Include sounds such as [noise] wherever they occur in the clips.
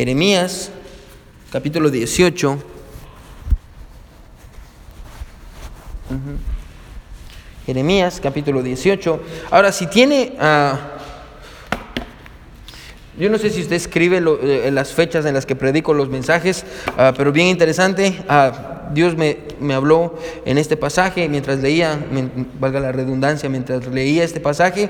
Jeremías, capítulo 18. Jeremías, capítulo 18. Ahora, si tiene... ah, yo no sé si usted escribe eh, las fechas en las que predico los mensajes, ah, pero bien interesante. ah, Dios me, me habló en este pasaje mientras leía, valga la redundancia, mientras leía este pasaje.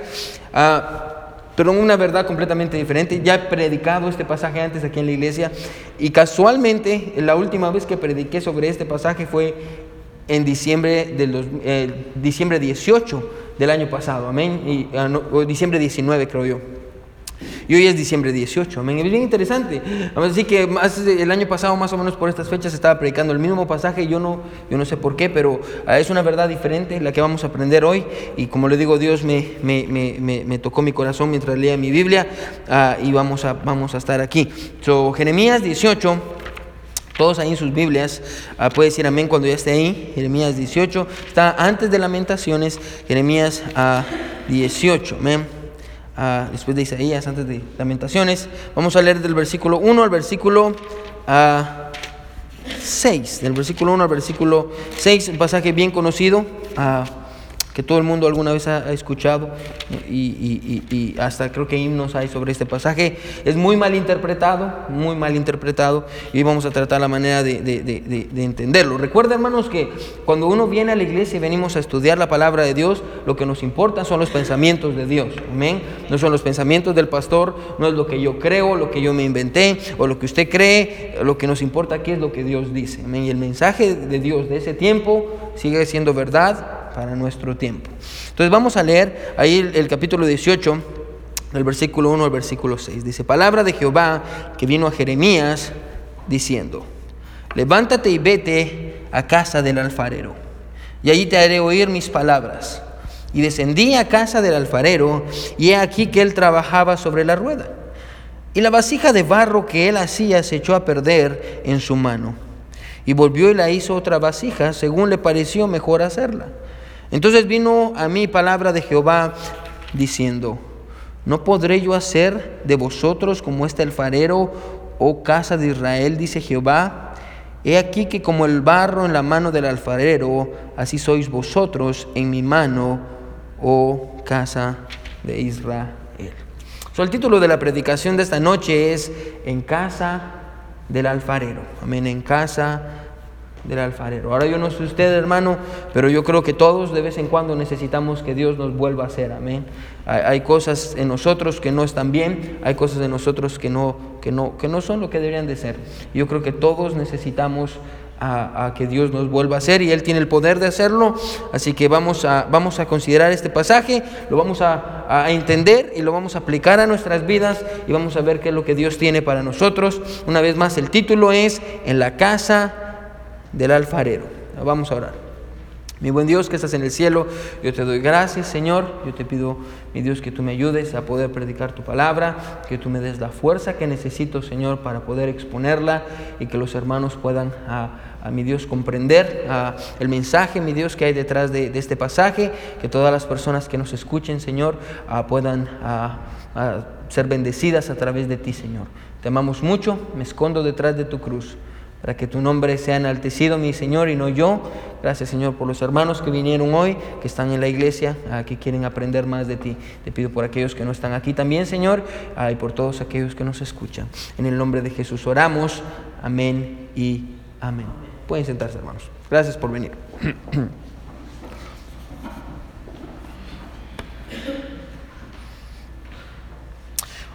Pero una verdad completamente diferente. Ya he predicado este pasaje antes aquí en la iglesia y casualmente la última vez que prediqué sobre este pasaje fue en diciembre del eh, diciembre 18 del año pasado, amén, y, no, o diciembre 19 creo yo. Y hoy es diciembre 18, amén. Es bien interesante. Así que más, el año pasado, más o menos por estas fechas, estaba predicando el mismo pasaje. Yo no, yo no sé por qué, pero ah, es una verdad diferente la que vamos a aprender hoy. Y como le digo, Dios me, me, me, me- tocó mi corazón mientras leía mi Biblia ah, y vamos a, vamos a estar aquí. So, Jeremías 18. Todos ahí en sus Biblias, ah, puede decir amén cuando ya esté ahí. Jeremías 18, está antes de Lamentaciones, Jeremías ah, 18, amén. Ah, después de Isaías, antes de Lamentaciones. Vamos a leer del versículo 1 al versículo ah, 6. Del versículo 1 al versículo 6, un pasaje bien conocido. ah, que todo el mundo alguna vez ha, ha escuchado y, y- y- hasta creo que himnos hay sobre este pasaje. Es muy mal interpretado, muy mal interpretado y vamos a tratar la manera de, de- de- de- de entenderlo. Recuerda hermanos que cuando uno viene a la iglesia y venimos a estudiar la palabra de Dios, lo que nos importa son los pensamientos de Dios. Amén. No son los pensamientos del pastor, no es lo que yo creo, lo que yo me inventé o lo que usted cree. Lo que nos importa aquí es lo que Dios dice. Amén. Y el mensaje de Dios de ese tiempo sigue siendo verdad para nuestro tiempo. Entonces vamos a leer ahí el, capítulo 18, del versículo 1 al versículo 6. Dice, palabra de Jehová que vino a Jeremías diciendo, levántate y vete a casa del alfarero, y allí te haré oír mis palabras. Y descendí a casa del alfarero, y he aquí que él trabajaba sobre la rueda. Y la vasija de barro que él hacía se echó a perder en su mano. Y volvió y la hizo otra vasija, según le pareció mejor hacerla. Entonces vino a mí palabra de Jehová diciendo, ¿no podré yo hacer de vosotros como este alfarero, oh casa de Israel, dice Jehová? He aquí que como el barro en la mano del alfarero, así sois vosotros en mi mano, oh casa de Israel. So, el título de la predicación de esta noche es En casa del alfarero. Amén, en casa del alfarero. Ahora yo no sé usted, hermano, pero yo creo que todos de vez en cuando necesitamos que Dios nos vuelva a hacer. Amén. Hay, cosas en nosotros que no están bien, hay cosas en nosotros que no, que no, que no son lo que deberían de ser. Yo creo que todos necesitamos a que Dios nos vuelva a hacer y Él tiene el poder de hacerlo. Así que vamos a, vamos a considerar este pasaje, lo vamos a, a entender y lo vamos a aplicar a nuestras vidas y vamos a ver qué es lo que Dios tiene para nosotros. Una vez más, el título es En la casa del alfarero. Vamos a orar. Mi buen Dios que estás en el cielo, yo te doy gracias, Señor. Yo te pido, mi Dios, que tú me ayudes a poder predicar tu palabra, que tú me des la fuerza que necesito, Señor, para poder exponerla y que los hermanos puedan, a, a mi Dios, comprender a, el mensaje, mi Dios, que hay detrás de, de este pasaje, que todas las personas que nos escuchen, Señor, a, puedan ser bendecidas a través de ti, Señor. Te amamos mucho, me escondo detrás de tu cruz para que tu nombre sea enaltecido, mi Señor, y no yo. Gracias, Señor, por los hermanos que vinieron hoy, que están en la iglesia, ah, que quieren aprender más de ti. Te pido por aquellos que no están aquí también, Señor, ah, y por todos aquellos que nos escuchan. En el nombre de Jesús oramos. Amén y amén. Pueden sentarse, hermanos. Gracias por venir. [clears throat]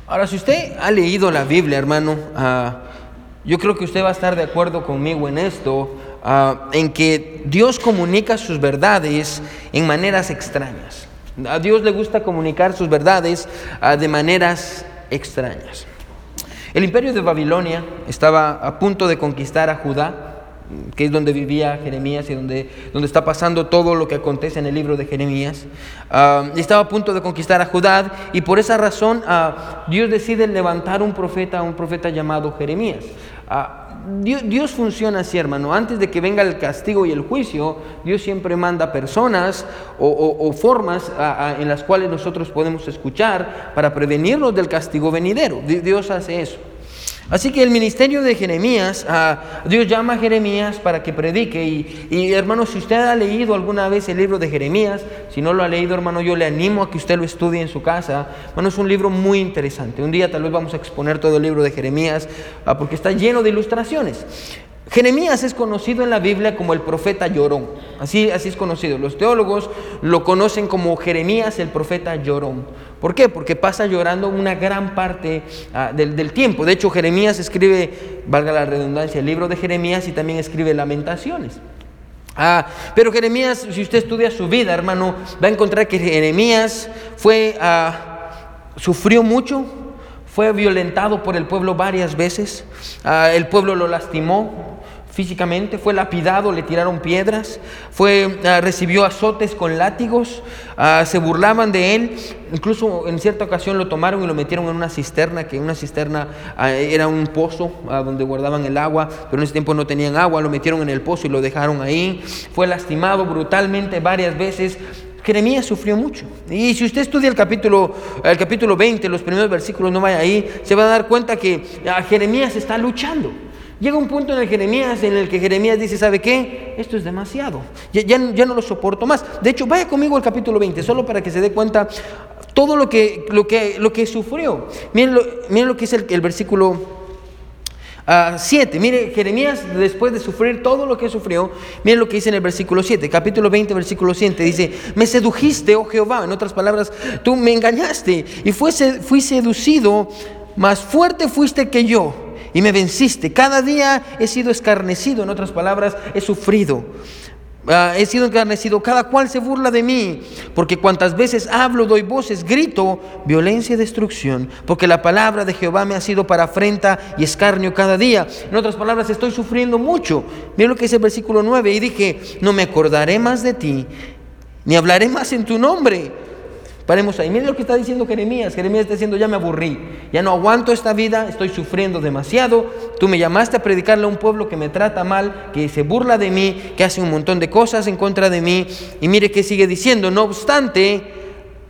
Ahora, si usted ha leído la Biblia, hermano, ah, yo creo que usted va a estar de acuerdo conmigo en esto, ah, en que Dios comunica sus verdades en maneras extrañas. A Dios le gusta comunicar sus verdades ah, de maneras extrañas. El imperio de Babilonia estaba a punto de conquistar a Judá, que es donde vivía Jeremías y donde, donde está pasando todo lo que acontece en el libro de Jeremías. Ah, estaba a punto de conquistar a Judá y por esa razón ah, Dios decide levantar un profeta, un profeta llamado Jeremías. Ah, Dios, funciona así, hermano. Antes de que venga el castigo y el juicio, Dios siempre manda personas o, formas en las cuales nosotros podemos escuchar para prevenirnos del castigo venidero. Di- Dios hace eso. Así que el ministerio de Jeremías, ah, Dios llama a Jeremías para que predique. Y, y, hermano, si usted ha leído alguna vez el libro de Jeremías, si no lo ha leído, hermano, yo le animo a que usted lo estudie en su casa. Bueno, es un libro muy interesante. Un día tal vez vamos a exponer todo el libro de Jeremías ah, porque está lleno de ilustraciones. Jeremías es conocido en la Biblia como el profeta llorón. Así, así es conocido. Los teólogos lo conocen como Jeremías el profeta llorón. ¿Por qué? Porque pasa llorando una gran parte ah, del, del, tiempo. De hecho, Jeremías escribe, valga la redundancia, el libro de Jeremías y también escribe lamentaciones. Ah, pero Jeremías, si usted estudia su vida, hermano, va a encontrar que Jeremías fue, ah, sufrió mucho, fue violentado por el pueblo varias veces, ah, el pueblo lo lastimó, físicamente, fue lapidado, le tiraron piedras, fue, uh, recibió azotes con látigos, uh, se burlaban de él, incluso en cierta ocasión lo tomaron y lo metieron en una cisterna, que una cisterna era un pozo donde guardaban el agua, pero en ese tiempo no tenían agua, lo metieron en el pozo y lo dejaron ahí, fue lastimado brutalmente varias veces, Jeremías sufrió mucho. Y si usted estudia el capítulo, el capítulo 20, los primeros versículos, no vaya ahí, se va a dar cuenta que Jeremías está luchando. Llega un punto en el Jeremías en el que Jeremías dice, ¿sabe qué? Esto es demasiado. Ya, ya, ya, no lo soporto más. De hecho, vaya conmigo al capítulo 20, solo para que se dé cuenta todo lo que, lo que, lo que sufrió. Miren lo, miren lo que es el, el versículo 7. Uh, mire, Jeremías, después de sufrir todo lo que sufrió, miren lo que dice en el versículo 7, capítulo 20, versículo 7, dice, me sedujiste, oh Jehová, en otras palabras, tú me engañaste y fui, fui seducido, más fuerte fuiste que yo y me venciste. Cada día he sido escarnecido, en otras palabras, he sufrido. Uh, he sido encarnecido, cada cual se burla de mí, porque cuantas veces hablo, doy voces, grito, violencia y destrucción, porque la palabra de Jehová me ha sido para afrenta y escarnio cada día. En otras palabras, estoy sufriendo mucho. Mira lo que dice el versículo 9, y dije, no me acordaré más de ti, ni hablaré más en tu nombre. Paremos ahí. Miren lo que está diciendo Jeremías. Jeremías está diciendo, ya me aburrí, ya no aguanto esta vida, estoy sufriendo demasiado. Tú me llamaste a predicarle a un pueblo que me trata mal, que se burla de mí, que hace un montón de cosas en contra de mí. Y mire que sigue diciendo, no obstante,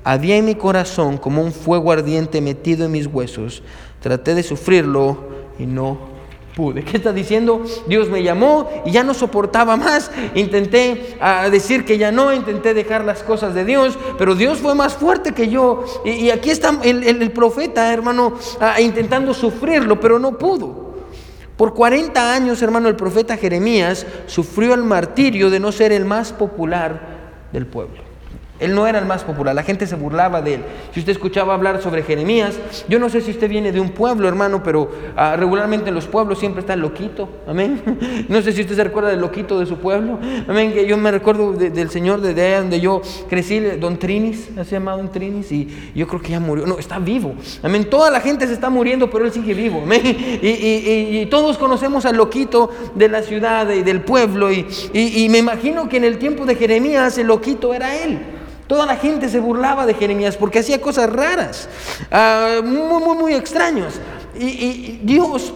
había en mi corazón como un fuego ardiente metido en mis huesos. Traté de sufrirlo y no pude. ¿Qué está diciendo? Dios me llamó y ya no soportaba más. Intenté uh, decir que ya no, intenté dejar las cosas de Dios, pero Dios fue más fuerte que yo. Y, aquí está el, el, profeta, hermano, uh, intentando sufrirlo, pero no pudo. Por 40 años, hermano, el profeta Jeremías sufrió el martirio de no ser el más popular del pueblo. Él no era el más popular, la gente se burlaba de él. Si usted escuchaba hablar sobre Jeremías, yo no sé si usted viene de un pueblo, hermano, pero uh, regularmente en los pueblos siempre está el loquito, amén. [laughs] No sé si usted se recuerda del loquito de su pueblo, amén. Que yo me recuerdo de, del señor de, de donde yo crecí, don Trinis, se llama don Trinis, y yo creo que ya murió, no, está vivo, amén. Toda la gente se está muriendo, pero él sigue vivo, amén. [laughs] Y, y, y, y todos conocemos al loquito de la ciudad y del pueblo, y, y me imagino que en el tiempo de Jeremías el loquito era él. Toda la gente se burlaba de Jeremías porque hacía cosas raras, uh, muy, muy, muy extraños. Y, Dios,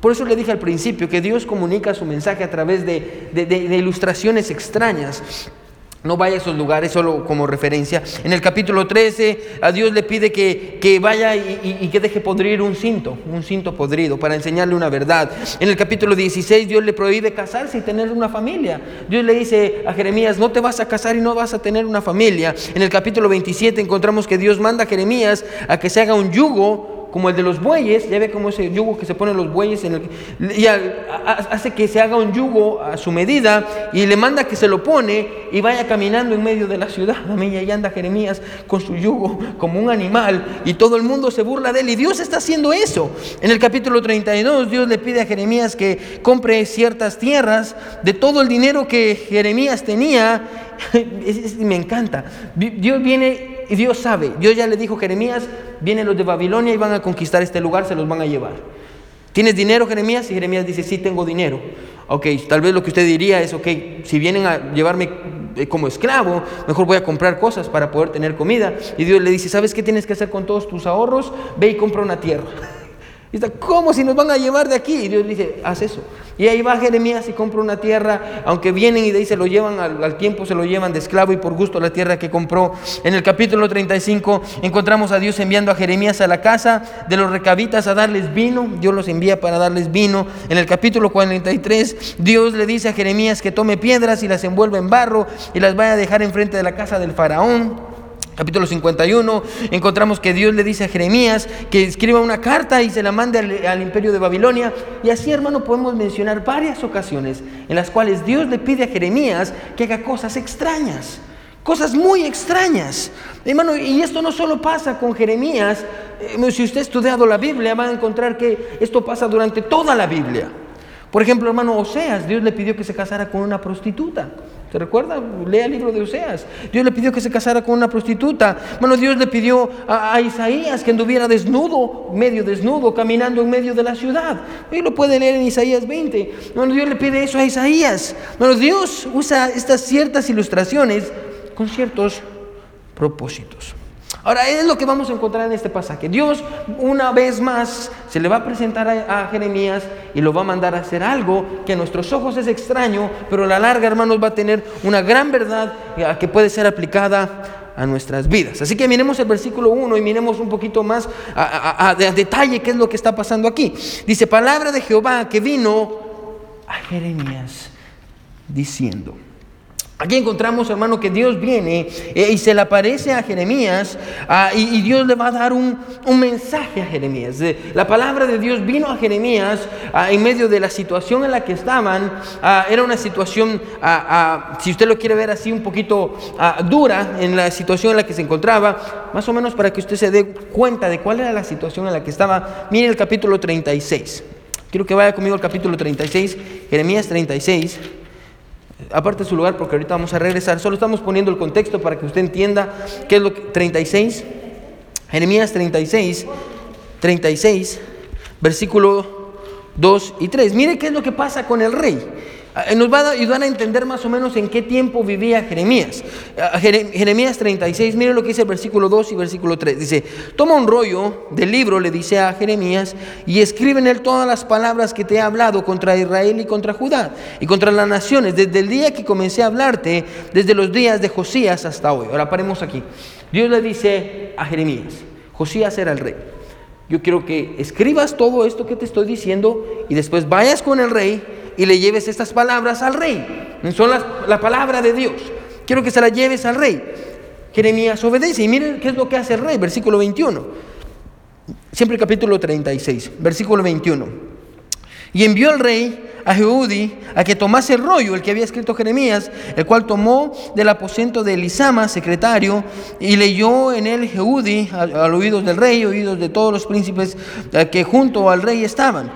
por eso le dije al principio, que Dios comunica su mensaje a través de, de ilustraciones extrañas. No vaya a esos lugares solo como referencia. En el capítulo 13 a Dios le pide que, que vaya y, y, que deje podrir un cinto, un cinto podrido, para enseñarle una verdad. En el capítulo 16 Dios le prohíbe casarse y tener una familia. Dios le dice a Jeremías, no te vas a casar y no vas a tener una familia. En el capítulo 27 encontramos que Dios manda a Jeremías a que se haga un yugo como el de los bueyes, ya ve como ese yugo que se ponen los bueyes, en el, y hace que se haga un yugo a su medida y le manda que se lo pone y vaya caminando en medio de la ciudad. Amén. Y ahí anda Jeremías con su yugo como un animal y todo el mundo se burla de él y Dios está haciendo eso. En el capítulo 32 Dios le pide a Jeremías que compre ciertas tierras de todo el dinero que Jeremías tenía. [laughs] Me encanta. Dios viene y Dios sabe, Dios ya le dijo Jeremías, vienen los de Babilonia y van a conquistar este lugar, se los van a llevar. ¿Tienes dinero, Jeremías? Y Jeremías dice, sí, tengo dinero. Ok, tal vez lo que usted diría es, ok, si vienen a llevarme como esclavo, mejor voy a comprar cosas para poder tener comida. Y Dios le dice, ¿sabes qué tienes que hacer con todos tus ahorros? Ve y compra una tierra. Dice, ¿cómo si nos van a llevar de aquí? Y Dios dice, haz eso. Y ahí va Jeremías y compra una tierra, aunque vienen y de ahí se lo llevan al, tiempo, se lo llevan de esclavo y por gusto la tierra que compró. En el capítulo 35 encontramos a Dios enviando a Jeremías a la casa de los recabitas a darles vino. Dios los envía para darles vino. En el capítulo 43 Dios le dice a Jeremías que tome piedras y las envuelva en barro y las vaya a dejar enfrente de la casa del faraón capítulo 51, encontramos que Dios le dice a Jeremías que escriba una carta y se la mande al, imperio de Babilonia. Y así, hermano, podemos mencionar varias ocasiones en las cuales Dios le pide a Jeremías que haga cosas extrañas, cosas muy extrañas. Hermano, y esto no solo pasa con Jeremías, si usted ha estudiado la Biblia va a encontrar que esto pasa durante toda la Biblia. Por ejemplo, hermano Oseas, Dios le pidió que se casara con una prostituta. ¿Se recuerda? Lea el libro de Oseas. Dios le pidió que se casara con una prostituta. Bueno, Dios le pidió a, Isaías que anduviera desnudo, medio desnudo, caminando en medio de la ciudad. Y lo puede leer en Isaías 20. Bueno, Dios le pide eso a Isaías. Bueno, Dios usa estas ciertas ilustraciones con ciertos propósitos. Ahora, es lo que vamos a encontrar en este pasaje. Dios una vez más se le va a presentar a, Jeremías y lo va a mandar a hacer algo que a nuestros ojos es extraño, pero a la larga, hermanos, va a tener una gran verdad que puede ser aplicada a nuestras vidas. Así que miremos el versículo 1 y miremos un poquito más a, a, detalle qué es lo que está pasando aquí. Dice, palabra de Jehová que vino a Jeremías diciendo. Aquí encontramos, hermano, que Dios viene eh, y se le aparece a Jeremías ah, y, Dios le va a dar un, mensaje a Jeremías. la palabra de Dios vino a Jeremías ah, en medio de la situación en la que estaban. Ah, era una situación, si usted lo quiere ver así, un poquito dura en la situación en la que se encontraba. Más o menos para que usted se dé cuenta de cuál era la situación en la que estaba. Mire el capítulo 36. Quiero que vaya conmigo al capítulo 36, Jeremías 36 aparte de su lugar porque ahorita vamos a regresar. Solo estamos poniendo el contexto para que usted entienda qué es lo que 36. Jeremías 36, 36, versículo 2 y 3. Mire qué es lo que pasa con el rey. Ah, nos va a ayudar a entender más o menos en qué tiempo vivía Jeremías. Ah, Jeremías 36, mire lo que dice el versículo 2 y versículo 3. Dice, toma un rollo del libro, le dice a Jeremías, y escribe en él todas las palabras que te he hablado contra Israel y contra Judá y contra las naciones, desde el día que comencé a hablarte, desde los días de Josías hasta hoy. Ahora paremos aquí. Dios le dice a Jeremías, Josías era el rey. Yo quiero que escribas todo esto que te estoy diciendo y después vayas con el rey y le lleves estas palabras al rey. Son la palabra de Dios. Quiero que se las lleves al rey. Jeremías obedece y miren qué es lo que hace el rey, versículo 21. Siempre capítulo 36, versículo 21. Y envió el rey a Jehudi a que tomase el rollo, el que había escrito Jeremías, el cual tomó del aposento de Elisama, secretario, y leyó en él Jehudi al oídos del rey, oídos de todos los príncipes eh, que junto al rey estaban.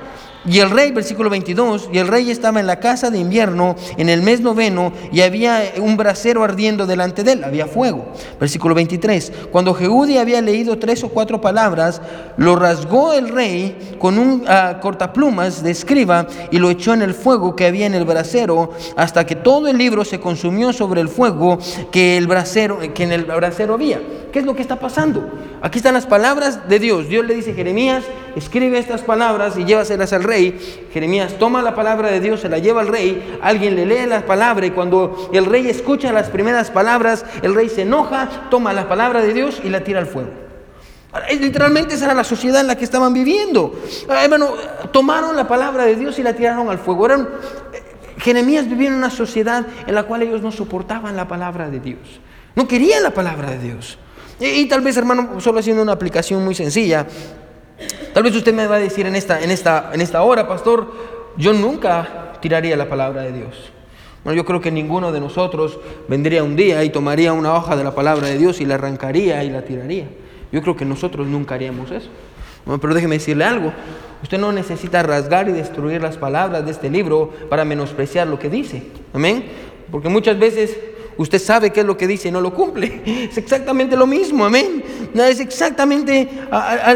Y el rey, versículo 22, y el rey estaba en la casa de invierno en el mes noveno y había un brasero ardiendo delante de él, había fuego. Versículo 23, cuando Jehudi había leído tres o cuatro palabras, lo rasgó el rey con un ah, cortaplumas de escriba y lo echó en el fuego que había en el brasero hasta que todo el libro se consumió sobre el fuego que, el brasero, que en el brasero había. ¿Qué es lo que está pasando? Aquí están las palabras de Dios. Dios le dice, Jeremías, escribe estas palabras y llévaselas al rey. Jeremías toma la palabra de Dios, se la lleva al rey. Alguien le lee la palabra y cuando el rey escucha las primeras palabras, el rey se enoja, toma la palabra de Dios y la tira al fuego. Literalmente esa era la sociedad en la que estaban viviendo. Hermano, tomaron la palabra de Dios y la tiraron al fuego. Eran, Jeremías vivía en una sociedad en la cual ellos no soportaban la palabra de Dios. No querían la palabra de Dios. Y, tal vez, hermano, solo haciendo una aplicación muy sencilla, tal vez usted me va a decir en esta, en esta, en esta hora, pastor, yo nunca tiraría la palabra de Dios. Bueno, yo creo que ninguno de nosotros vendría un día y tomaría una hoja de la palabra de Dios y la arrancaría y la tiraría. Yo creo que nosotros nunca haríamos eso. Bueno, pero déjeme decirle algo. Usted no necesita rasgar y destruir las palabras de este libro para menospreciar lo que dice. Amén. Porque muchas veces usted sabe qué es lo que dice y no lo cumple. [laughs] Es exactamente lo mismo, amén. Es exactamente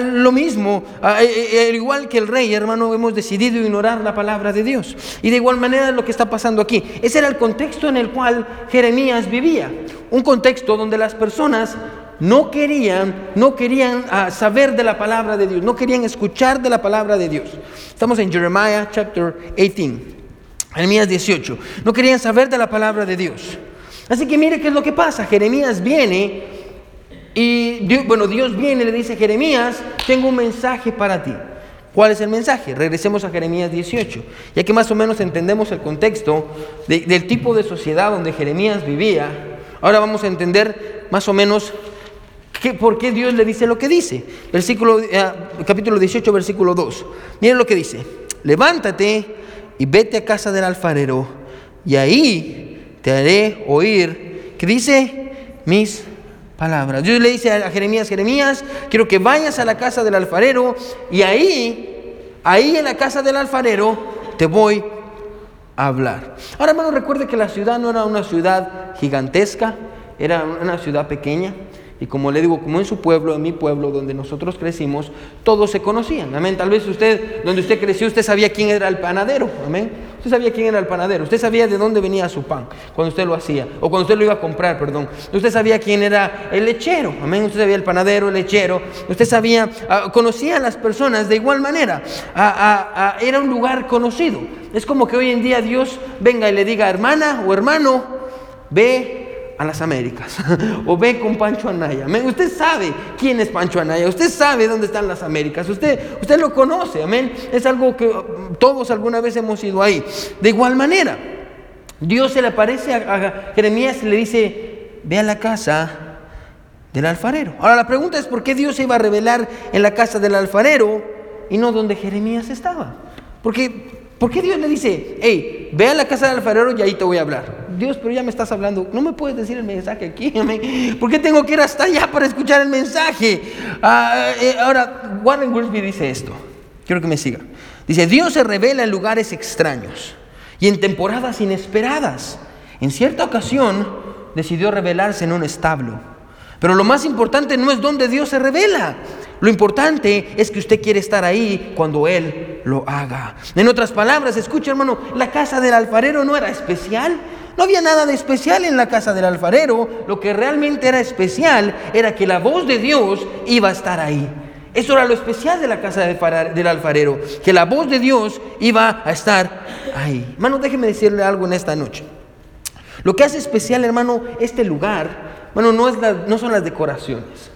lo mismo. Al e, e, igual que el rey, hermano, hemos decidido ignorar la palabra de Dios. Y de igual manera lo que está pasando aquí. Ese era el contexto en el cual Jeremías vivía. Un contexto donde las personas no querían, no querían ah, saber de la palabra de Dios, no querían escuchar de la palabra de Dios. Estamos en Jeremiah chapter 18, Jeremías 18. No querían saber de la palabra de Dios. Así que mire qué es lo que pasa. Jeremías viene y bueno, Dios viene y le dice, Jeremías, tengo un mensaje para ti. ¿Cuál es el mensaje? Regresemos a Jeremías 18, ya que más o menos entendemos el contexto del tipo de sociedad donde Jeremías vivía. Ahora vamos a entender más o menos ¿Por qué Dios le dice lo que dice? Versículo, eh, capítulo 18, versículo 2. Miren lo que dice. Levántate y vete a casa del alfarero y ahí te haré oír, ¿qué dice? Mis palabras. Dios le dice a Jeremías, Jeremías, quiero que vayas a la casa del alfarero y ahí, ahí en la casa del alfarero te voy a hablar. Ahora hermano, recuerde que la ciudad no era una ciudad gigantesca, era una ciudad pequeña. Y como le digo, como en su pueblo, en mi pueblo, donde nosotros crecimos, todos se conocían. Amén. Tal vez usted, donde usted creció, usted sabía quién era el panadero. Amén. Usted sabía quién era el panadero. Usted sabía de dónde venía su pan cuando usted lo hacía. O cuando usted lo iba a comprar, perdón. Usted sabía quién era el lechero. Amén. Usted sabía el panadero, el lechero. Usted sabía, ah, conocía a las personas de igual manera. Ah, ah, era un lugar conocido. Es como que hoy en día Dios venga y le diga, hermana o hermano, ve a las Américas [laughs] o ve con Pancho Anaya. Usted sabe quién es Pancho Anaya, usted sabe dónde están las Américas, usted, usted lo conoce, amén. Es algo que todos alguna vez hemos ido ahí. De igual manera, Dios se le aparece a, Jeremías y le dice, ve a la casa del alfarero. Ahora la pregunta es por qué Dios se iba a revelar en la casa del alfarero y no donde Jeremías estaba. Porque ¿Por qué Dios le dice, hey, ve a la casa del alfarero y ahí te voy a hablar? Dios, pero ya me estás hablando, no me puedes decir el mensaje aquí. [laughs] ¿Por qué tengo que ir hasta allá para escuchar el mensaje? Ah, eh, ahora, Warren Worsby dice esto, quiero que me siga. Dice, Dios se revela en lugares extraños y en temporadas inesperadas. En cierta ocasión decidió revelarse en un establo. Pero lo más importante no es dónde Dios se revela, lo importante es que usted quiere estar ahí cuando Él lo haga. En otras palabras, escucha hermano, la casa del alfarero no era especial. No había nada de especial en la casa del alfarero. Lo que realmente era especial era que la voz de Dios iba a estar ahí. Eso era lo especial de la casa del alfarero, que la voz de Dios iba a estar ahí. Hermano, déjeme decirle algo en esta noche. Lo que hace especial, hermano, este lugar, bueno, no, es no son las decoraciones.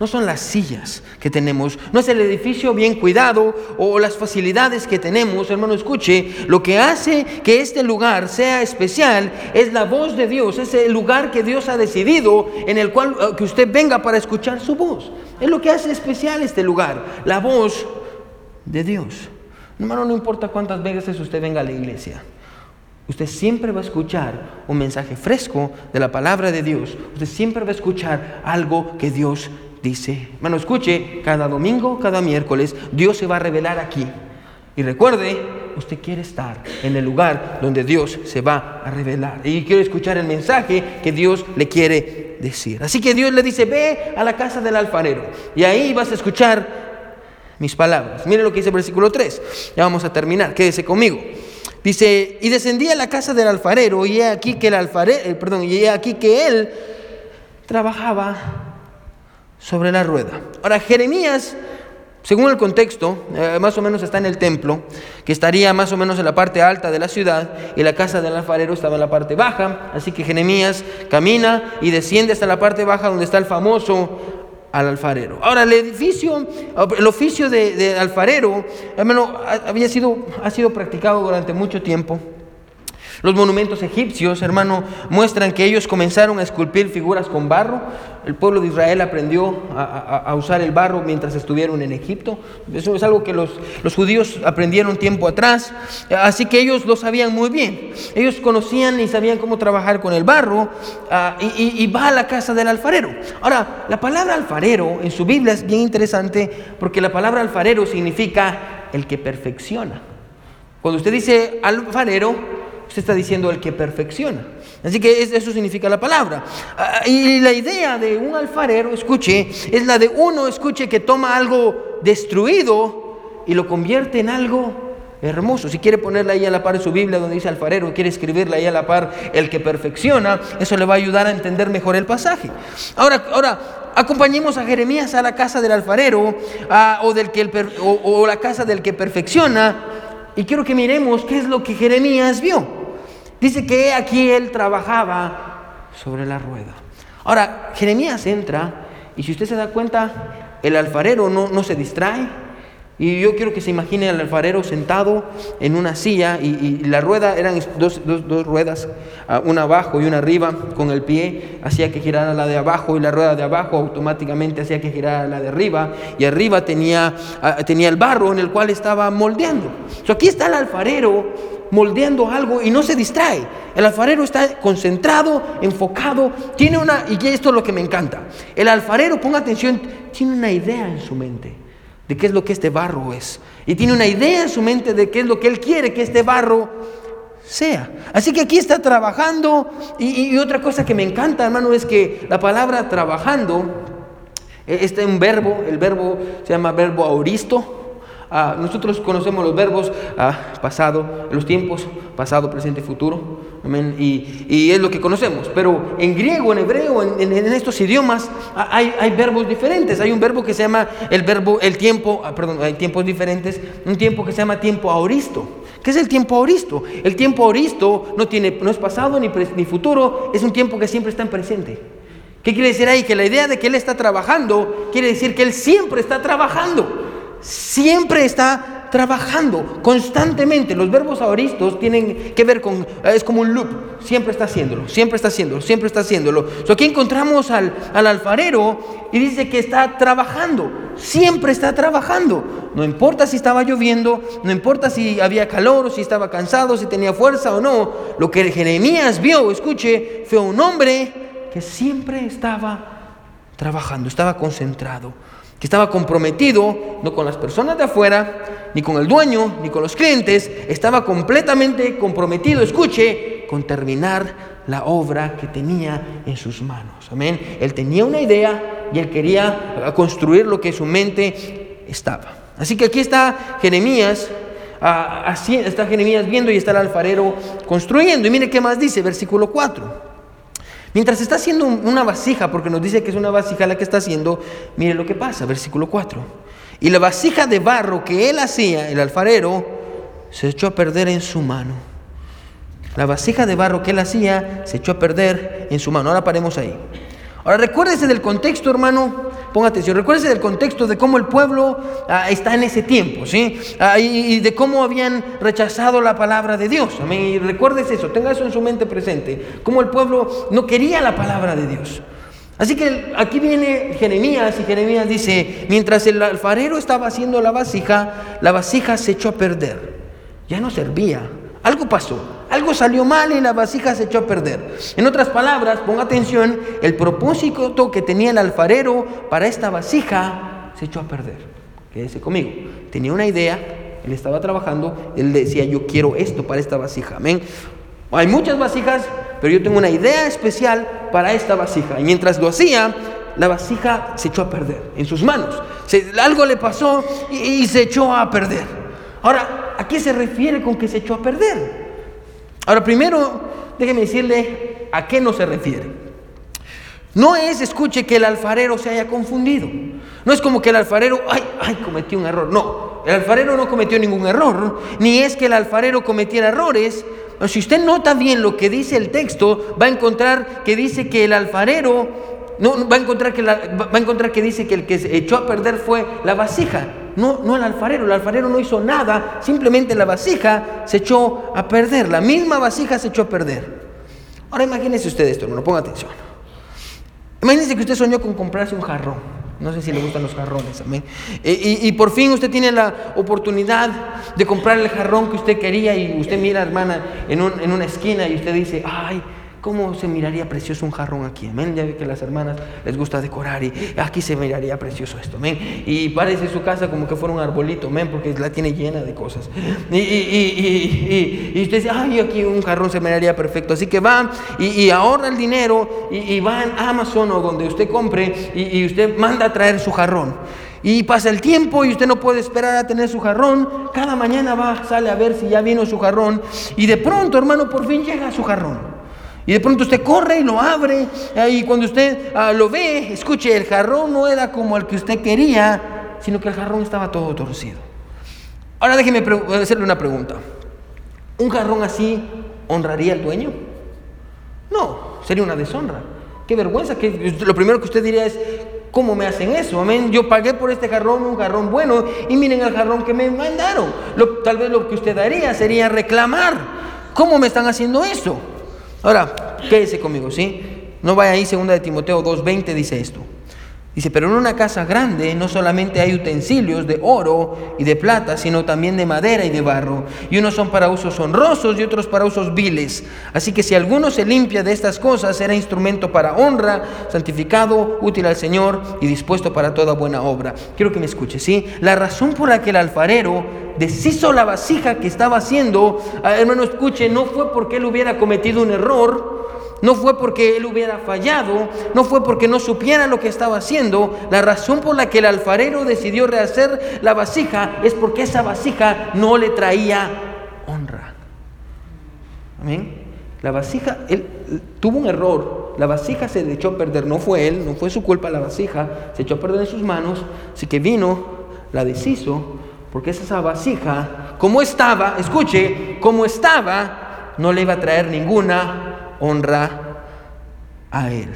No son las sillas que tenemos, no es el edificio bien cuidado o las facilidades que tenemos, hermano, escuche, lo que hace que este lugar sea especial es la voz de Dios, es el lugar que Dios ha decidido en el cual eh, que usted venga para escuchar su voz. Es lo que hace especial este lugar, la voz de Dios. Hermano, no importa cuántas veces usted venga a la iglesia. Usted siempre va a escuchar un mensaje fresco de la palabra de Dios. Usted siempre va a escuchar algo que Dios dice. Bueno, escuche, cada domingo, cada miércoles, Dios se va a revelar aquí. Y recuerde, usted quiere estar en el lugar donde Dios se va a revelar. Y quiere escuchar el mensaje que Dios le quiere decir. Así que Dios le dice, ve a la casa del alfarero. Y ahí vas a escuchar mis palabras. Mire lo que dice el versículo 3. Ya vamos a terminar. Quédese conmigo. Dice, y descendí a la casa del alfarero y he aquí que el alfarero, eh, perdón, y he aquí que él trabajaba sobre la rueda. Ahora, Jeremías, según el contexto, eh, más o menos está en el templo, que estaría más o menos en la parte alta de la ciudad, y la casa del alfarero estaba en la parte baja, así que Jeremías camina y desciende hasta la parte baja donde está el famoso al alfarero. Ahora, el edificio, el oficio de, alfarero, había sido, ha sido practicado durante mucho tiempo. Los monumentos egipcios, hermano, muestran que ellos comenzaron a esculpir figuras con barro. El pueblo de Israel aprendió a, usar el barro mientras estuvieron en Egipto. Eso es algo que los, judíos aprendieron tiempo atrás. Así que ellos lo sabían muy bien. Ellos conocían y sabían cómo trabajar con el barro ah, y, y va a la casa del alfarero. Ahora, la palabra alfarero en su Biblia es bien interesante porque la palabra alfarero significa el que perfecciona. Cuando usted dice alfarero, usted está diciendo el que perfecciona. Así que eso significa la palabra. Ah, y la idea de un alfarero, escuche, es la de uno, escuche, que toma algo destruido y lo convierte en algo hermoso. Si quiere ponerla ahí a la par en su Biblia donde dice alfarero, quiere escribirla ahí a la par el que perfecciona, eso le va a ayudar a entender mejor el pasaje. Ahora, ahora acompañemos a Jeremías a la casa del alfarero o, del que o la casa del que perfecciona y quiero que miremos qué es lo que Jeremías vio. Dice que aquí él trabajaba sobre la rueda. Ahora, Jeremías entra y si usted se da cuenta, el alfarero no, no se distrae, y yo quiero que se imagine al alfarero sentado en una silla y, la rueda eran dos, ruedas, ah, una abajo y una arriba, con el pie hacía que girara la de abajo y la rueda de abajo automáticamente hacía que girara la de arriba y arriba tenía, ah, tenía el barro en el cual estaba moldeando. aquí está el alfarero moldeando algo y no se distrae. El alfarero está concentrado, enfocado, tiene una, y esto es lo que me encanta, el alfarero, ponga atención, tiene una idea en su mente de qué es lo que este barro es. Y tiene una idea en su mente de qué es lo que él quiere que este barro sea. Así que aquí está trabajando. Y, otra cosa que me encanta, hermano, es que la palabra trabajando, este es un verbo, el verbo se llama verbo auristo. Ah, nosotros conocemos los verbos ah, pasado, los tiempos, pasado, presente, futuro. Y, es lo que conocemos. Pero en griego, en hebreo, en, estos idiomas, ah, hay, hay, verbos diferentes. Hay un verbo que se llama el verbo, el tiempo, perdón, hay tiempos diferentes. Un tiempo que se llama tiempo auristo. ¿Qué es el tiempo auristo? El tiempo auristo no, tiene, no es pasado ni, ni futuro, es un tiempo que siempre está en presente. ¿Qué quiere decir ahí? Que la idea de que Él está trabajando quiere decir que Él siempre está trabajando siempre está trabajando constantemente. Los verbos ahoristos tienen que ver con, es como un loop, siempre está haciéndolo, siempre está haciéndolo, siempre está haciéndolo. aquí encontramos al, alfarero y dice que está trabajando, siempre está trabajando. No importa si estaba lloviendo, no importa si había calor o si estaba cansado, si tenía fuerza o no. Lo que Jeremías vio, escuche, fue un hombre que siempre estaba trabajando, estaba concentrado que estaba comprometido no con las personas de afuera, ni con el dueño, ni con los clientes, estaba completamente comprometido, escuche, con terminar la obra que tenía en sus manos. Amén. Él tenía una idea y él quería construir lo que su mente estaba. Así que aquí está Jeremías, ah, así está Jeremías viendo y está el alfarero construyendo. Y mire qué más dice, versículo 4. Mientras está haciendo una vasija, porque nos dice que es una vasija la que está haciendo, mire lo que pasa, versículo 4. Y la vasija de barro que él hacía, el alfarero, se echó a perder en su mano. La vasija de barro que él hacía se echó a perder en su mano. Ahora paremos ahí. Ahora recuérdese del contexto, hermano. Ponga atención, recuérdese del contexto de cómo el pueblo ah, está en ese tiempo, ¿sí? Ah, y, de cómo habían rechazado la palabra de Dios. Amén. Recuérdese eso, tenga eso en su mente presente. Cómo el pueblo no quería la palabra de Dios. Así que aquí viene Jeremías y Jeremías dice, mientras el alfarero estaba haciendo la vasija, la vasija se echó a perder. Ya no servía. Algo pasó, algo salió mal y la vasija se echó a perder. En otras palabras, ponga atención, el propósito que tenía el alfarero para esta vasija se echó a perder. Quédese conmigo. Tenía una idea, él estaba trabajando, él decía, yo quiero esto para esta vasija. Amén. Hay muchas vasijas, pero yo tengo una idea especial para esta vasija. Y mientras lo hacía, la vasija se echó a perder en sus manos. algo le pasó y se echó a perder. Ahora, ¿a qué se refiere con que se echó a perder? Ahora, primero, déjeme decirle a qué no se refiere. No es, escuche, que el alfarero se haya confundido. No es como que el alfarero, ay, ay, cometió un error. No, el alfarero no cometió ningún error, ni es que el alfarero cometiera errores. Si usted nota bien lo que dice el texto, va a encontrar que dice que el alfarero no, va, a encontrar que va a encontrar que dice que el que se echó a perder fue la vasija, no, no el alfarero. El alfarero no hizo nada, simplemente la vasija se echó a perder. La misma vasija se echó a perder. Ahora imagínese usted esto, hermano, ponga atención. Imagínese que usted soñó con comprarse un jarrón. No sé si le gustan los jarrones, amén. Y, y, por fin usted tiene la oportunidad de comprar el jarrón que usted quería y usted mira, hermana, en, un, en una esquina y usted dice, ay, ¿Cómo se miraría precioso un jarrón aquí? Amén. Ya ve que a las hermanas les gusta decorar y aquí se miraría precioso esto. Amén. Y parece su casa como que fuera un arbolito. Amén. Porque la tiene llena de cosas. Y, y, usted dice, ay, aquí un jarrón se miraría perfecto. Así que va y, ahorra el dinero y, va a Amazon o donde usted compre y, usted manda a traer su jarrón. Y pasa el tiempo y usted no puede esperar a tener su jarrón. Cada mañana va, sale a ver si ya vino su jarrón. Y de pronto, hermano, por fin llega su jarrón. Y de pronto usted corre y lo abre. Y cuando usted ah, lo ve, escuche, el jarrón no era como el que usted quería, sino que el jarrón estaba todo torcido. Ahora déjeme hacerle una pregunta. ¿Un jarrón así honraría al dueño? No, sería una deshonra. Qué vergüenza. Que lo primero que usted diría es, ¿cómo me hacen eso? Amén. Yo pagué por este jarrón, un jarrón bueno, y miren el jarrón que me mandaron. tal vez lo que usted haría sería reclamar. ¿Cómo me están haciendo eso? Ahora, quédese conmigo, ¿sí? No vaya ahí, segunda de Timoteo 2.20 dice esto. Dice, pero en una casa grande no solamente hay utensilios de oro y de plata, sino también de madera y de barro. Y unos son para usos honrosos y otros para usos viles. Así que si alguno se limpia de estas cosas, será instrumento para honra, santificado, útil al Señor y dispuesto para toda buena obra. Quiero que me escuche, ¿sí? La razón por la que el alfarero deshizo la vasija que estaba haciendo, ah, hermano, escuche, no fue porque él hubiera cometido un error, no fue porque él hubiera fallado, no fue porque no supiera lo que estaba haciendo. La razón por la que el alfarero decidió rehacer la vasija es porque esa vasija no le traía honra. Amén. La vasija, él tuvo un error, la vasija se le echó a perder, no fue él, no fue su culpa la vasija, se echó a perder en sus manos, así que vino, la deshizo, porque esa vasija, como estaba, escuche, como estaba, no le iba a traer ninguna honra a Él.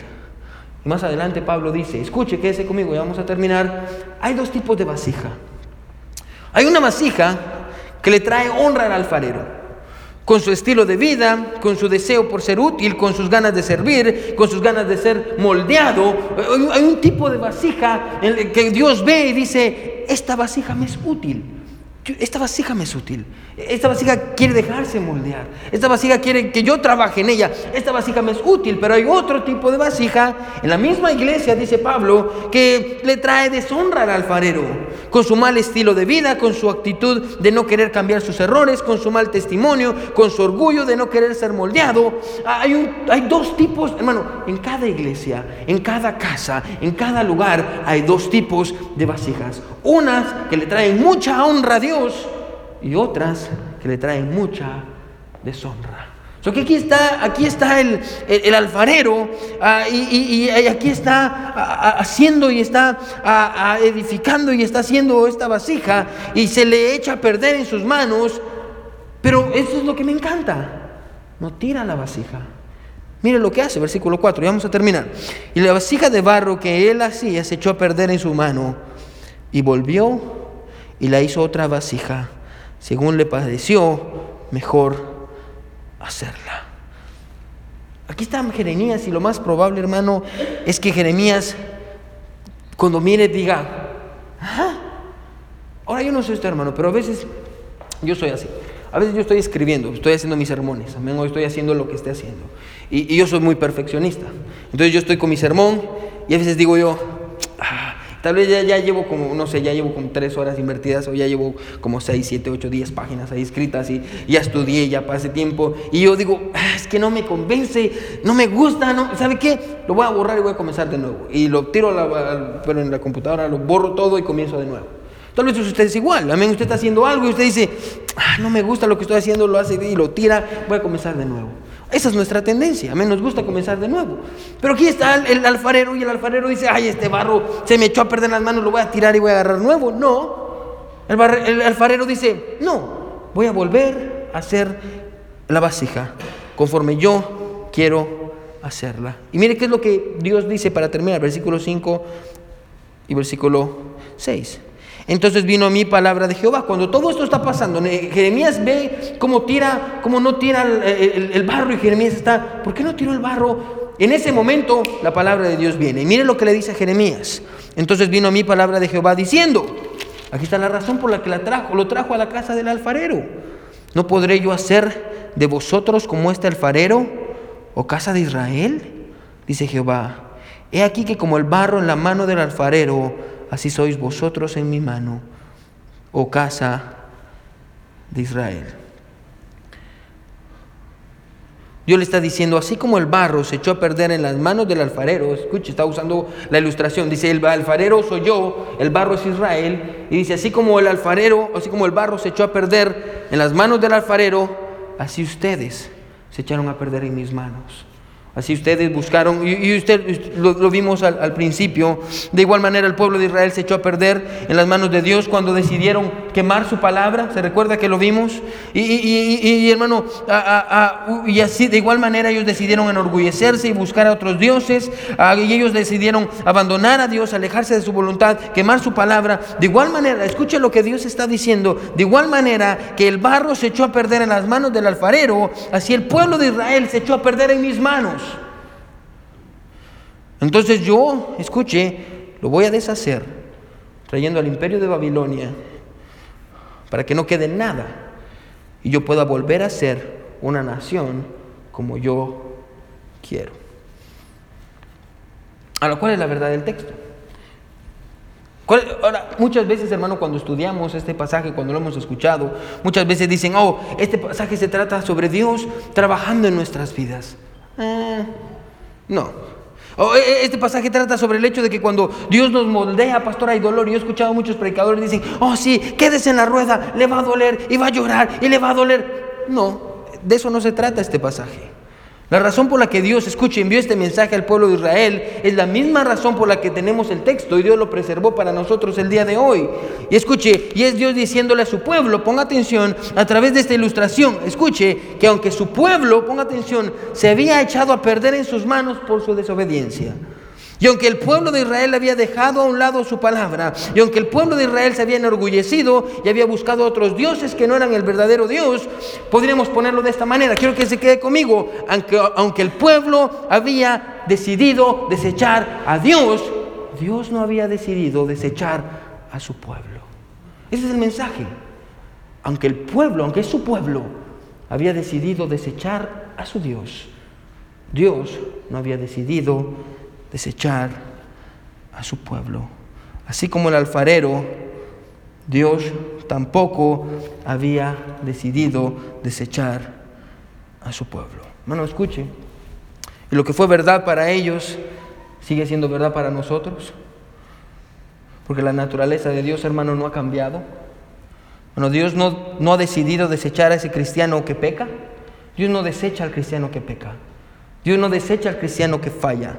Y más adelante Pablo dice, escuche, quédese conmigo, ya vamos a terminar. Hay dos tipos de vasija. Hay una vasija que le trae honra al alfarero, con su estilo de vida, con su deseo por ser útil, con sus ganas de servir, con sus ganas de ser moldeado. Hay un tipo de vasija que Dios ve y dice, esta vasija me es útil. Esta vasija me es útil. Esta vasija quiere dejarse moldear. Esta vasija quiere que yo trabaje en ella. Esta vasija me es útil, pero hay otro tipo de vasija en la misma iglesia, dice Pablo, que le trae deshonra al alfarero, con su mal estilo de vida, con su actitud de no querer cambiar sus errores, con su mal testimonio, con su orgullo de no querer ser moldeado. Hay, dos tipos, hermano, en cada iglesia, en cada casa, en cada lugar hay dos tipos de vasijas. Unas que le traen mucha honra a Dios y otras que le traen mucha deshonra. So que aquí está, aquí está el, el, alfarero ah, y, aquí está haciendo y está edificando y está haciendo esta vasija y se le echa a perder en sus manos. Pero eso es lo que me encanta. No tira la vasija. Mire lo que hace, versículo 4, y vamos a terminar. Y la vasija de barro que él hacía se echó a perder en su mano y volvió y la hizo otra vasija, según le pareció mejor hacerla. Aquí está Jeremías y lo más probable, hermano, es que Jeremías, cuando mire, diga, ahora yo no soy este hermano, pero a veces yo soy así. A veces yo estoy escribiendo, estoy haciendo mis sermones, amén, o estoy haciendo lo que esté haciendo. Y, y, yo soy muy perfeccionista. Entonces yo estoy con mi sermón y a veces digo yo, ah, Tal vez ya, ya, llevo como, no sé, ya llevo como tres horas invertidas o ya llevo como seis, siete, ocho, diez páginas ahí escritas y ya estudié, ya pasé tiempo. Y yo digo, ah, es que no me convence, no me gusta, no, ¿sabe qué? Lo voy a borrar y voy a comenzar de nuevo. Y lo tiro la, pero en la computadora, lo borro todo y comienzo de nuevo. Tal vez usted es igual, amén, usted está haciendo algo y usted dice, ah, no me gusta lo que estoy haciendo, lo hace y lo tira, voy a comenzar de nuevo. Esa es nuestra tendencia. A mí nos gusta comenzar de nuevo. Pero aquí está el, alfarero y el alfarero dice, ay, este barro se me echó a perder las manos, lo voy a tirar y voy a agarrar nuevo. No. El, el alfarero dice, no, voy a volver a hacer la vasija conforme yo quiero hacerla. Y mire qué es lo que Dios dice para terminar, versículo 5 y versículo 6. Entonces vino a mí palabra de Jehová. Cuando todo esto está pasando, Jeremías ve cómo tira, cómo no tira el, barro y Jeremías está, ¿por qué no tiró el barro? En ese momento la palabra de Dios viene. Y mire lo que le dice Jeremías. Entonces vino a mí palabra de Jehová diciendo, aquí está la razón por la que la trajo, lo trajo a la casa del alfarero. ¿No podré yo hacer de vosotros como este alfarero o casa de Israel? Dice Jehová. He aquí que como el barro en la mano del alfarero, así sois vosotros en mi mano, oh casa de Israel. Dios le está diciendo, así como el barro se echó a perder en las manos del alfarero, escuche, está usando la ilustración, dice, el alfarero soy yo, el barro es Israel, y dice, así como el alfarero, así como el barro se echó a perder en las manos del alfarero, así ustedes se echaron a perder en mis manos. Así ustedes buscaron, y, usted lo, vimos al, principio, de igual manera el pueblo de Israel se echó a perder en las manos de Dios cuando decidieron quemar su palabra, ¿se recuerda que lo vimos? Y, hermano, y así de igual manera ellos decidieron enorgullecerse y buscar a otros dioses, y ellos decidieron abandonar a Dios, alejarse de su voluntad, quemar su palabra. De igual manera, escuche lo que Dios está diciendo, de igual manera que el barro se echó a perder en las manos del alfarero, así el pueblo de Israel se echó a perder en mis manos. Entonces yo, escuche, lo voy a deshacer, trayendo al imperio de Babilonia, para que no quede nada y yo pueda volver a ser una nación como yo quiero. Ahora, ¿cuál es la verdad del texto? Ahora, muchas veces, hermano, cuando estudiamos este pasaje, cuando lo hemos escuchado, muchas veces dicen, oh, este pasaje se trata sobre Dios trabajando en nuestras vidas. Eh, no, Oh, e, e, este pasaje trata sobre el hecho de que cuando Dios nos moldea, pastor, hay dolor. Yo he escuchado muchos predicadores dicen, oh sí, quédese en la rueda, le va a doler y va a llorar y le va a doler. No, de eso no se trata este pasaje. La razón por la que Dios, escuche, envió este mensaje al pueblo de Israel es la misma razón por la que tenemos el texto y Dios lo preservó para nosotros el día de hoy. Y escuche, y es Dios diciéndole a su pueblo, ponga atención a través de esta ilustración, escuche que aunque su pueblo, ponga atención, se había echado a perder en sus manos por su desobediencia. Y aunque el pueblo de Israel había dejado a un lado su palabra, y aunque el pueblo de Israel se había enorgullecido y había buscado otros dioses que no eran el verdadero Dios, podríamos ponerlo de esta manera. Quiero que se quede conmigo. Aunque, aunque el pueblo había decidido desechar a Dios, Dios no había decidido desechar a su pueblo. Ese es el mensaje. Aunque el pueblo, aunque es su pueblo, había decidido desechar a su Dios, Dios no había decidido desechar a su pueblo. Así como el alfarero, Dios tampoco había decidido desechar a su pueblo. Hermano, escuche. Y lo que fue verdad para ellos sigue siendo verdad para nosotros. Porque la naturaleza de Dios, hermano, no ha cambiado. Bueno, Dios no, no ha decidido desechar a ese cristiano que peca. Dios no desecha al cristiano que peca. Dios no desecha al cristiano que falla.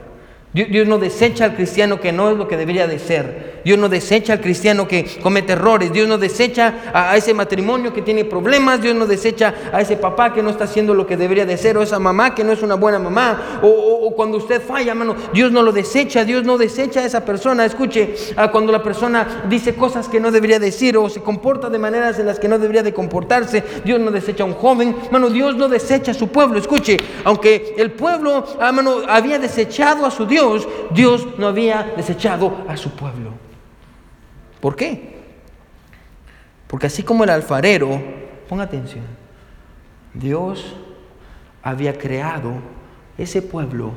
Dios no desecha al cristiano que no es lo que debería de ser. Dios no desecha al cristiano que comete errores. Dios no desecha a, ese matrimonio que tiene problemas. Dios no desecha a ese papá que no está haciendo lo que debería de ser. O esa mamá que no es una buena mamá. O, cuando usted falla, hermano, Dios no lo desecha. Dios no desecha a esa persona. Escuche, cuando la persona dice cosas que no debería decir o se comporta de maneras en las que no debería de comportarse. Dios no desecha a un joven. Hermano, Dios no desecha a su pueblo. Escuche, aunque el pueblo, hermano, había desechado a su Dios. Dios, no había desechado a su pueblo. ¿Por qué? Porque así como el alfarero, ponga atención, Dios había creado ese pueblo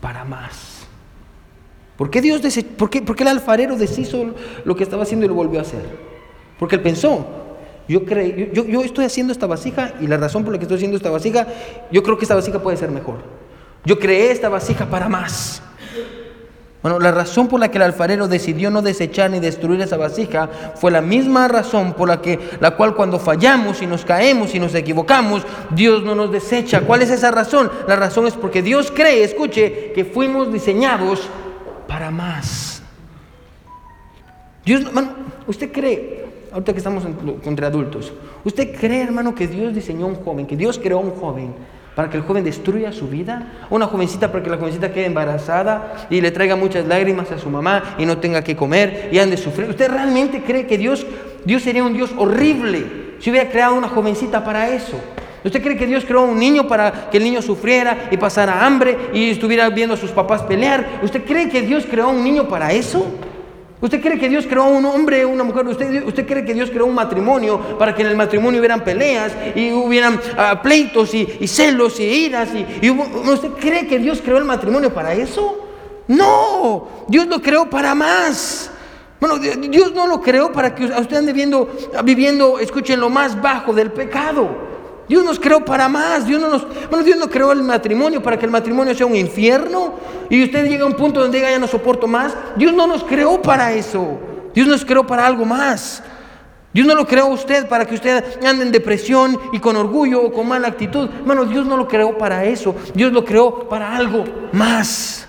para más. ¿Por qué, Dios por, qué, el alfarero deshizo lo que estaba haciendo y lo volvió a hacer? Porque él pensó, yo, yo, yo, estoy haciendo esta vasija y la razón por la que estoy haciendo esta vasija, yo creo que esta vasija puede ser mejor. Yo creé esta vasija para más. Bueno, la razón por la que el alfarero decidió no desechar ni destruir esa vasija fue la misma razón por la que la cual cuando fallamos y nos caemos y nos equivocamos, Dios no nos desecha. ¿Cuál es esa razón? La razón es porque Dios cree, escuche, que fuimos diseñados para más. Dios, hermano, usted cree, ahorita que estamos entre adultos, usted cree, hermano, que Dios diseñó un joven, que Dios creó un joven para que el joven destruya su vida, una jovencita para que la jovencita quede embarazada y le traiga muchas lágrimas a su mamá y no tenga que comer y ande sufrir. ¿Usted realmente cree que Dios, Dios sería un Dios horrible si hubiera creado una jovencita para eso? ¿Usted cree que Dios creó un niño para que el niño sufriera y pasara hambre y estuviera viendo a sus papás pelear? ¿Usted cree que Dios creó un niño para eso? ¿Usted cree que Dios creó un hombre, una mujer? ¿Usted, ¿Usted cree que Dios creó un matrimonio para que en el matrimonio hubieran peleas y hubieran ah, pleitos y, celos y iras? Y, ¿Usted cree que Dios creó el matrimonio para eso? No, Dios lo creó para más. Bueno, Dios no lo creó para que usted ande viendo, viviendo, escuchen, lo más bajo del pecado. Dios nos creó para más. Dios no nos, bueno, Dios no creó el matrimonio para que el matrimonio sea un infierno y usted llega a un punto donde diga ya no soporto más. Dios no nos creó para eso. Dios nos creó para algo más. Dios no lo creó a usted para que usted ande en depresión y con orgullo o con mala actitud. Hermano, Dios no lo creó para eso. Dios lo creó para algo más.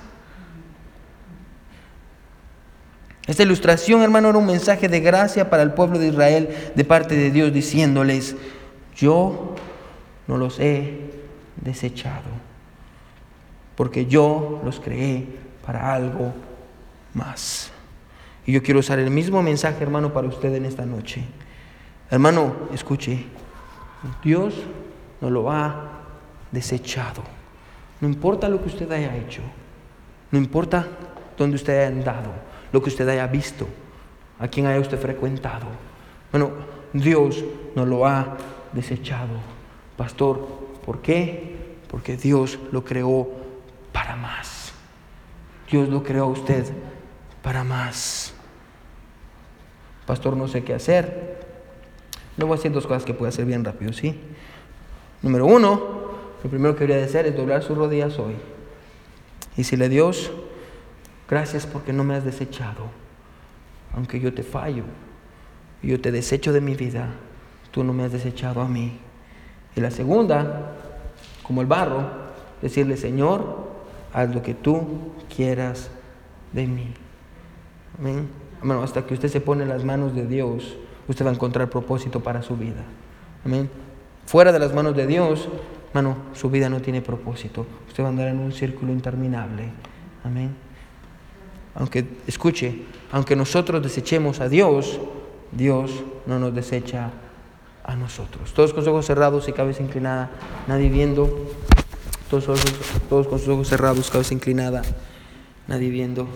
Esta ilustración, hermano, era un mensaje de gracia para el pueblo de Israel de parte de Dios diciéndoles, yo no los he desechado, porque yo los creé para algo más. Y yo quiero usar el mismo mensaje, hermano, para usted en esta noche. Hermano, escuche, Dios no lo ha desechado. No importa lo que usted haya hecho, no importa dónde usted haya andado, lo que usted haya visto, a quién haya usted frecuentado. Bueno, Dios no lo ha desechado. Pastor, ¿por qué? Porque Dios lo creó para más. Dios lo creó a usted para más. Pastor, no sé qué hacer. Le voy a decir dos cosas que puede hacer bien rápido, ¿sí? Número uno, lo primero que debería hacer es doblar sus rodillas hoy. Y decirle, Dios, gracias porque no me has desechado. Aunque yo te fallo yo te desecho de mi vida, tú no me has desechado a mí. Y la segunda, como el barro, decirle, Señor, haz lo que tú quieras de mí. Amén. Bueno, hasta que usted se pone en las manos de Dios, usted va a encontrar propósito para su vida. Amén. Fuera de las manos de Dios, hermano, su vida no tiene propósito. Usted va a andar en un círculo interminable. Amén. Aunque, escuche, aunque nosotros desechemos a Dios, Dios no nos desecha a nosotros. Todos con sus ojos cerrados y cabeza inclinada, nadie viendo. Todos, todos con sus ojos cerrados, cabeza inclinada, nadie viendo.